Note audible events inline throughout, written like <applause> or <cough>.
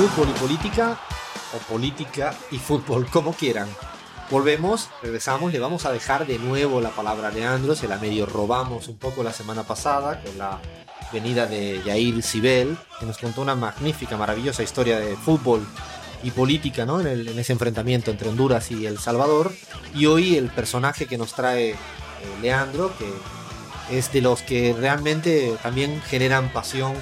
fútbol y política, o política y fútbol, <laughs> como quieran. Volvemos, regresamos, le vamos a dejar de nuevo la palabra a Leandro, se la medio robamos un poco la semana pasada con la venida de Yair Sibel, que nos contó una magnífica, maravillosa historia de fútbol y política ¿no? en, ese enfrentamiento entre Honduras y El Salvador. Y hoy el personaje que nos trae eh, Leandro, que es de los que realmente también generan pasión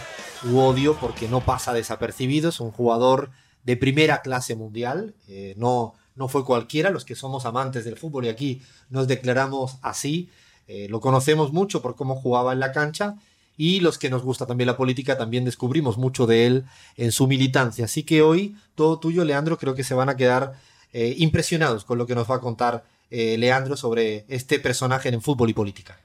u odio porque no pasa desapercibido, es un jugador de primera clase mundial, eh, no, no fue cualquiera, los que somos amantes del fútbol y aquí nos declaramos así, eh, lo conocemos mucho por cómo jugaba en la cancha y los que nos gusta también la política también descubrimos mucho de él en su militancia. Así que hoy todo tuyo, Leandro, creo que se van a quedar eh, impresionados con lo que nos va a contar Leandro sobre este personaje en fútbol y política.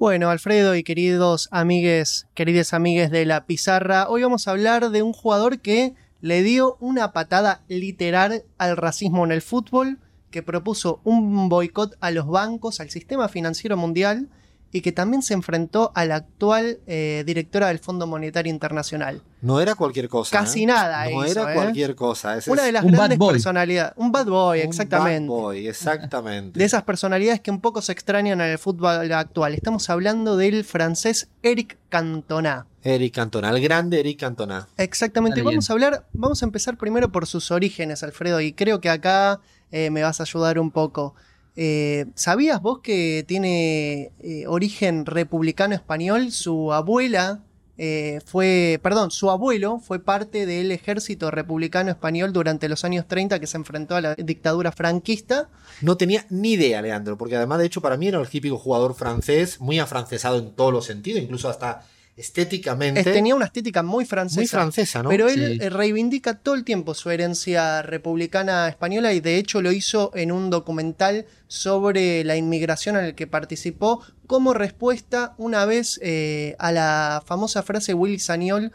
Bueno, Alfredo y queridos amigues, queridas amigues de la pizarra, hoy vamos a hablar de un jugador que le dio una patada literal al racismo en el fútbol, que propuso un boicot a los bancos, al sistema financiero mundial, y que también se enfrentó a la actual eh, directora del Fondo Monetario Internacional. No era cualquier cosa. Casi ¿eh? nada. No hizo, era ¿eh? cualquier cosa. Ese Una de las un grandes personalidades. Un bad boy, un exactamente. bad boy, exactamente. De esas personalidades que un poco se extrañan en el fútbol actual. Estamos hablando del francés Eric Cantona. Eric Cantona, el grande Eric Cantona. Exactamente. Está Vamos a hablar, vamos a empezar primero por sus orígenes, Alfredo, y creo que acá eh, me vas a ayudar un poco. Eh, ¿Sabías vos que tiene eh, origen republicano español? Su abuela eh, fue, perdón, su abuelo fue parte del ejército republicano español durante los años 30 que se enfrentó a la dictadura franquista. No tenía ni idea, Leandro, porque además, de hecho, para mí era el típico jugador francés, muy afrancesado en todos los sentidos, incluso hasta estéticamente. Es- tenía una estética muy francesa. muy francesa, ¿no? Pero él Sí. eh, reivindica todo el tiempo su herencia republicana española y de hecho lo hizo en un documental sobre la inmigración en el que participó como respuesta una vez eh, a la famosa frase de Willy Sagnol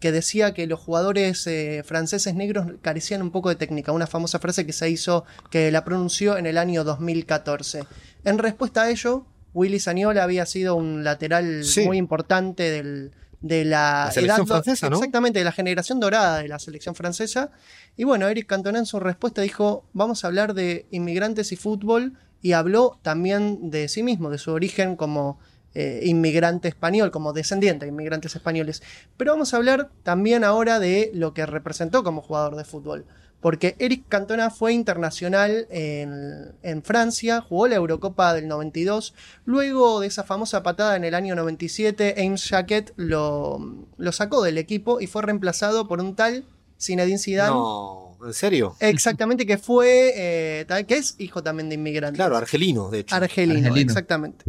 que decía que los jugadores eh, franceses negros carecían un poco de técnica, una famosa frase que se hizo, que la pronunció en el año 2014. En respuesta a ello, Willy Sagnol había sido un lateral Sí. muy importante del, de la, La selección edad francesa, ¿no? Exactamente, de la generación dorada de la selección francesa. Y bueno, Eric Cantona en su respuesta dijo, vamos a hablar de inmigrantes y fútbol, y habló también de sí mismo, de su origen como eh, inmigrante español, como descendiente de inmigrantes españoles. Pero vamos a hablar también ahora de lo que representó como jugador de fútbol. Porque Eric Cantona fue internacional en, en Francia, jugó la Eurocopa del 92. Luego de esa famosa patada en el año 97, Ames Jacquet lo, lo sacó del equipo y fue reemplazado por un tal Zinedine Zidane. No, ¿en serio? Exactamente, que fue, eh, que es hijo también de inmigrantes. Claro, argelino, de hecho. Argelino, Argelino. exactamente.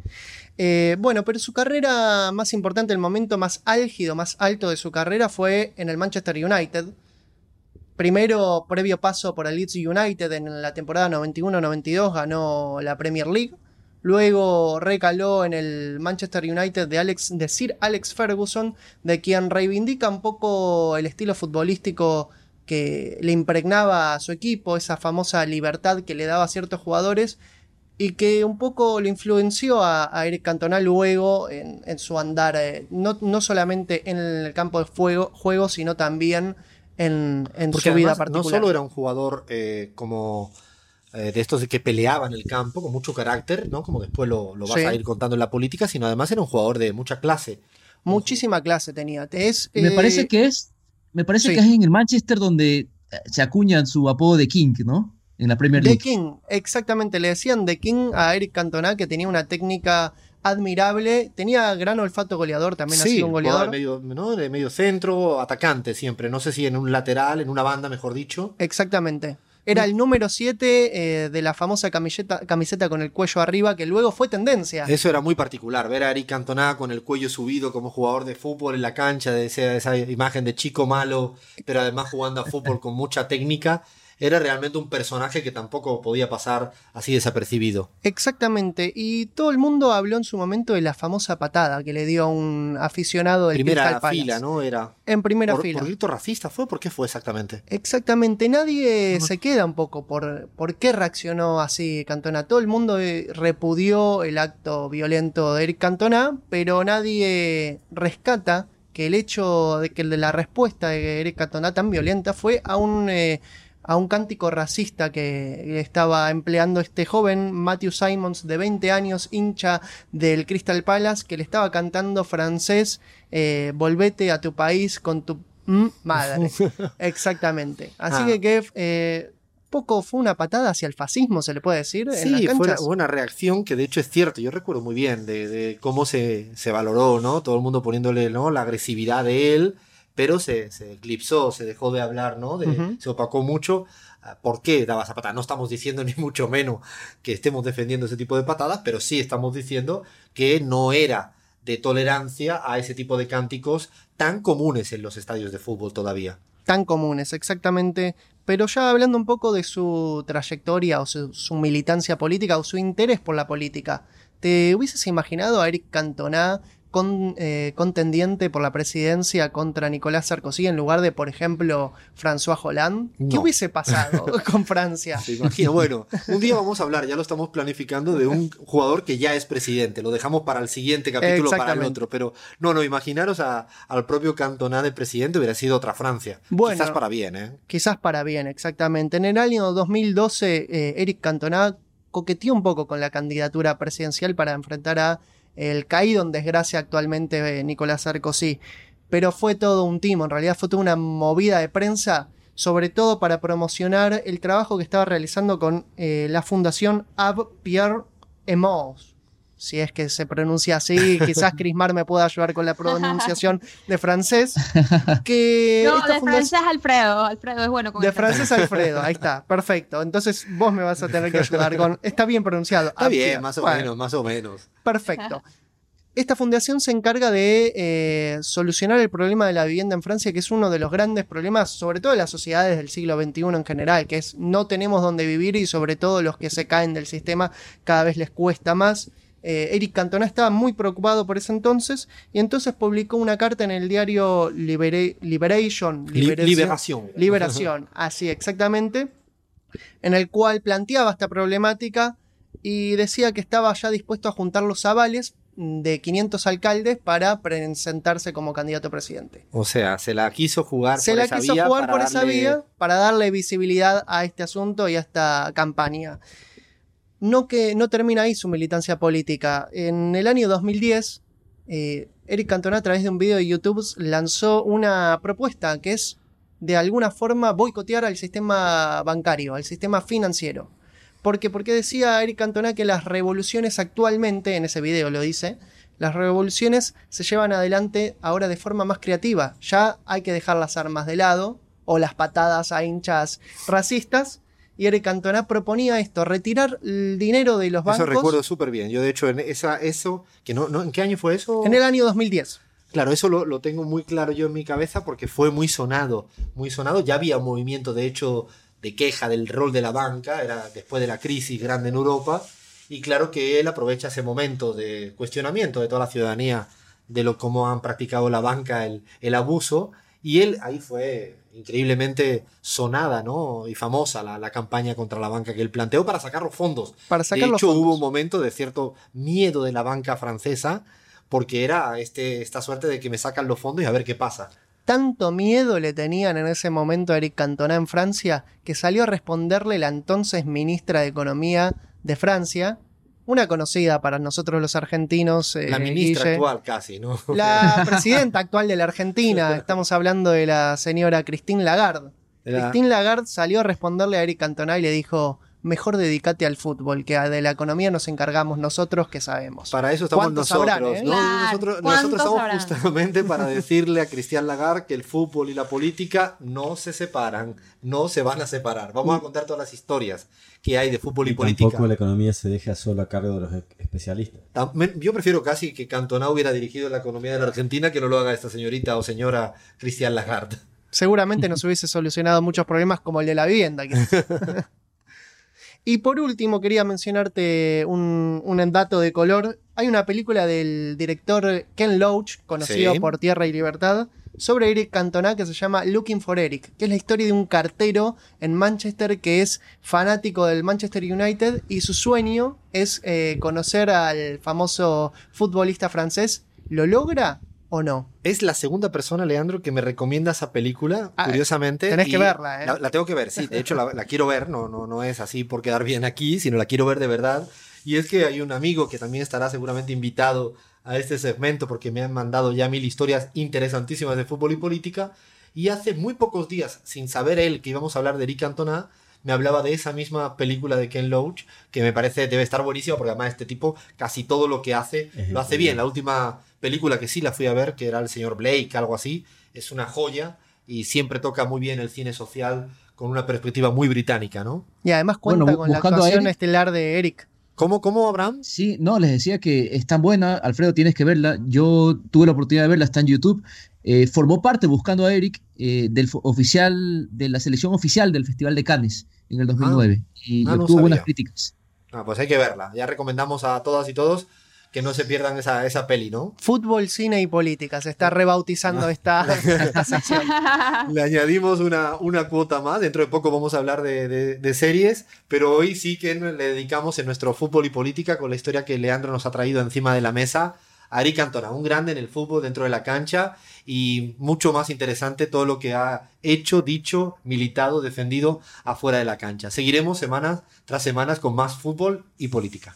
Eh, bueno, pero su carrera más importante, el momento más álgido, más alto de su carrera fue en el Manchester United. Primero, previo paso por el Leeds United en la temporada 91-92, ganó la Premier League. Luego recaló en el Manchester United de, Alex, de Sir Alex Ferguson, de quien reivindica un poco el estilo futbolístico que le impregnaba a su equipo, esa famosa libertad que le daba a ciertos jugadores y que un poco lo influenció a, Eric Cantona luego en, en su andar, eh, no, no solamente en el campo de juego, sino también en, su vida particular. no solo era un jugador eh, como eh, de estos de que peleaba en el campo, con mucho carácter, ¿no? Como después lo, lo vas Sí. a ir contando en la política, sino además era un jugador de mucha clase. Muchísima clase tenía. Es, Me eh, parece que es, me parece sí. que es en el Manchester donde eh, se acuñan su apodo de King, ¿no? En la Premier League. King, exactamente, le decían The King a Eric Cantona, que tenía una técnica admirable, tenía gran olfato goleador, también ha sí, sido un goleador. de medio, ¿no? de medio centro, atacante siempre. No sé si en un lateral, en una banda, mejor dicho. Exactamente. Era el número 7 de la famosa camiseta, camiseta con el cuello arriba, que luego fue tendencia. Eso era muy particular, ver a Eric Cantona con el cuello subido como jugador de fútbol en la cancha, de esa, esa imagen de chico malo, pero además jugando a fútbol con mucha técnica, era realmente un personaje que tampoco podía pasar así desapercibido. Exactamente. Y todo el mundo habló en su momento de la famosa patada que le dio a un aficionado del Primera Crystal Palace. fila, ¿no? Era. En primera por, fila. por grito racista fue? ¿Por qué fue exactamente? Exactamente, nadie se queda un poco por, por qué reaccionó así Cantona. Todo el mundo eh, repudió el acto violento de Eric Cantona, pero nadie rescata que que el hecho de que la respuesta de Eric Cantona tan violenta fue a un, eh, a un cántico racista que estaba empleando este joven Matthew Simons de 20 años, hincha del Crystal Palace, que le estaba cantando francés, eh, volvete a tu país con tu mm, madre. <laughs> Exactamente. Así Ah. que, que eh, poco fue una patada hacia el fascismo, se le puede decir. en las Sí, fue una reacción que de hecho es cierto. Yo recuerdo muy bien de, de cómo se, se valoró, ¿no? Todo el mundo poniéndole ¿no? la agresividad de él, pero se, se eclipsó, se dejó de hablar, ¿no? De-. Se opacó mucho. Ah, ¿Por qué daba esa patada? No estamos diciendo ni <laughs> mucho menos que estemos defendiendo ese tipo de patadas, pero sí estamos diciendo que no era de tolerancia a ese tipo de cánticos tan comunes en los estadios de fútbol todavía. tan comunes, exactamente. Pero ya hablando un poco de su trayectoria o su, su militancia política o su interés por la política, ¿te hubieses imaginado a Eric Cantona con, eh, contendiente por la presidencia contra Nicolás Sarkozy en lugar de, por ejemplo, François Hollande? ¿Qué hubiese pasado <laughs> con Francia? Se imagina. Bueno, un día vamos a hablar, ya lo estamos planificando, de un jugador que ya es presidente. Lo dejamos para el siguiente capítulo, para el otro. Pero no, no, imaginaros a- al propio Cantona de presidente, hubiera sido otra Francia. Bueno. Quizás para bien, ¿eh? Quizás para bien, exactamente. En el año 2012, eh, Eric Cantona coqueteó un poco con la candidatura presidencial para enfrentar a el caído en desgracia actualmente eh, Nicolás Sarkozy. Pero fue todo un timo, en realidad fue toda una movida de prensa, sobre todo para promocionar el trabajo que estaba realizando con eh, la fundación Ab Pierre Emos. Si es que se pronuncia así, quizás <laughs> Crismar me pueda ayudar con la pronunciación de francés. <laughs> Que No, de francés Alfredo. Alfredo es bueno con de francés. Alfredo, ahí está, perfecto. Entonces vos me vas a tener que ayudar con. Está bien pronunciado. Está bien, más o bueno, menos, más o menos. Perfecto. Esta fundación se encarga de eh, solucionar el problema de la vivienda en Francia, que es uno de los grandes problemas, sobre todo de las sociedades del siglo XXI en general, que es no tenemos dónde vivir y sobre todo los que se caen del sistema cada vez les cuesta más. Eh, Eric Cantona estaba muy preocupado por ese entonces y entonces publicó una carta en el diario Libera- Liberation, Li- Liberación- liberación. Liberación, <laughs> así exactamente, en el cual planteaba esta problemática y decía que estaba ya dispuesto a juntar los avales de 500 alcaldes para presentarse como candidato a presidente. O sea, se la quiso jugar Se por la esa quiso vía jugar por esa vía para darle visibilidad a este asunto y a esta campaña. No que no termina ahí su militancia política. En el año 2010, eh, Eric Cantona a través de un video de YouTube lanzó una propuesta que es de alguna forma boicotear al sistema bancario, al sistema financiero. Porque, porque decía Eric Cantona que las revoluciones actualmente, en ese video lo dice, las revoluciones se llevan adelante ahora de forma más creativa. Ya hay que dejar las armas de lado o las patadas a hinchas racistas. Y Eric Cantona proponía esto, retirar el dinero de los Eso bancos recuerdo súper bien. Yo, de hecho, en esa, eso, que no, no, ¿en qué año fue eso? en el año 2010. Claro, eso lo, lo tengo muy claro yo en mi cabeza porque fue muy sonado, muy sonado. Ya había un movimiento, de hecho, de queja del rol de la banca, era después de la crisis grande en Europa, y claro que él aprovecha ese momento de cuestionamiento de toda la ciudadanía de lo cómo han practicado la banca el, el abuso, y él ahí fue increíblemente sonada, ¿no? Y famosa la, la campaña contra la banca que él planteó para sacar los fondos. Para sacar de hecho, hubo un momento de cierto miedo de la banca francesa porque era este, esta suerte de que me sacan los fondos y a ver qué pasa. Tanto miedo le tenían en ese momento a Eric Cantona en Francia que salió a responderle la entonces ministra de Economía de Francia, una conocida para nosotros los argentinos. eh, La ministra Guille. actual casi, ¿no? La <laughs> presidenta actual de la Argentina, estamos hablando de la señora Christine Lagarde. Era- Christine Lagarde salió a responderle a Eric Cantona y le dijo, mejor dedícate al fútbol, que de la economía nos encargamos nosotros que sabemos. Para eso estamos ¿Cuántos nosotros, sabrán, eh? ¿no? Claro, nosotros, ¿cuántos nosotros estamos sabrán? justamente para <laughs> decirle a Cristian Lagarde que el fútbol y la política no se separan, no se van a separar. Vamos a contar todas las historias que hay de fútbol y, Y política. tampoco la economía se deja solo a cargo de los e- especialistas. Yo prefiero casi que Cantona hubiera dirigido la economía de la Argentina que no lo haga esta señorita o señora Cristian Lagarde. Seguramente <laughs> nos hubiese solucionado muchos problemas como el de la vivienda. <laughs> y por último, quería mencionarte un, un dato de color. Hay una película del director Ken Loach, conocido Sí. por Tierra y Libertad, sobre Eric Cantona que se llama Looking for Eric, que es la historia de un cartero en Manchester que es fanático del Manchester United y su sueño es eh, conocer al famoso futbolista francés. ¿Lo logra? ¿O no? Es la segunda persona, Leandro, que me recomienda esa película, Ah, curiosamente. tenés que verla, ¿eh? La, la tengo que ver, sí. De hecho, la, la quiero ver. No, no, no es así por quedar bien aquí, sino la quiero ver de verdad. Y es que hay un amigo que también estará seguramente invitado a este segmento porque me han mandado ya mil historias interesantísimas de fútbol y política. Y hace muy pocos días, sin saber él que íbamos a hablar de Eric Cantona, me hablaba de esa misma película de Ken Loach, que me parece debe estar buenísima porque además este tipo casi todo lo que hace Es lo hace bien. La última película que sí la fui a ver, que era El señor Blake, algo así, es una joya y siempre toca muy bien el cine social con una perspectiva muy británica, ¿no? Y además cuenta Bueno, con la actuación Eric. estelar de Eric. ¿Cómo, cómo, Abraham? Sí, no, les decía que es tan buena, Alfredo, tienes que verla. Yo tuve la oportunidad de verla, está en YouTube. Eh, formó parte, buscando a Eric, eh, del oficial, de la selección oficial del Festival de Cannes en el 2009. y ah, no obtuvo buenas críticas. Ah, pues hay que verla. Ya recomendamos a todas y todos que no se pierdan esa, esa peli, ¿no? Fútbol, cine y política. Se está rebautizando esta, esta <laughs> sección. <laughs> Le añadimos una, una cuota más. Dentro de poco vamos a hablar de, de- de series, pero hoy sí que le dedicamos en nuestro fútbol y política con la historia que Leandro nos ha traído encima de la mesa. A Eric Cantona, un grande en el fútbol dentro de la cancha y mucho más interesante todo lo que ha hecho, dicho, militado, defendido afuera de la cancha. Seguiremos semanas tras semanas con más fútbol y política.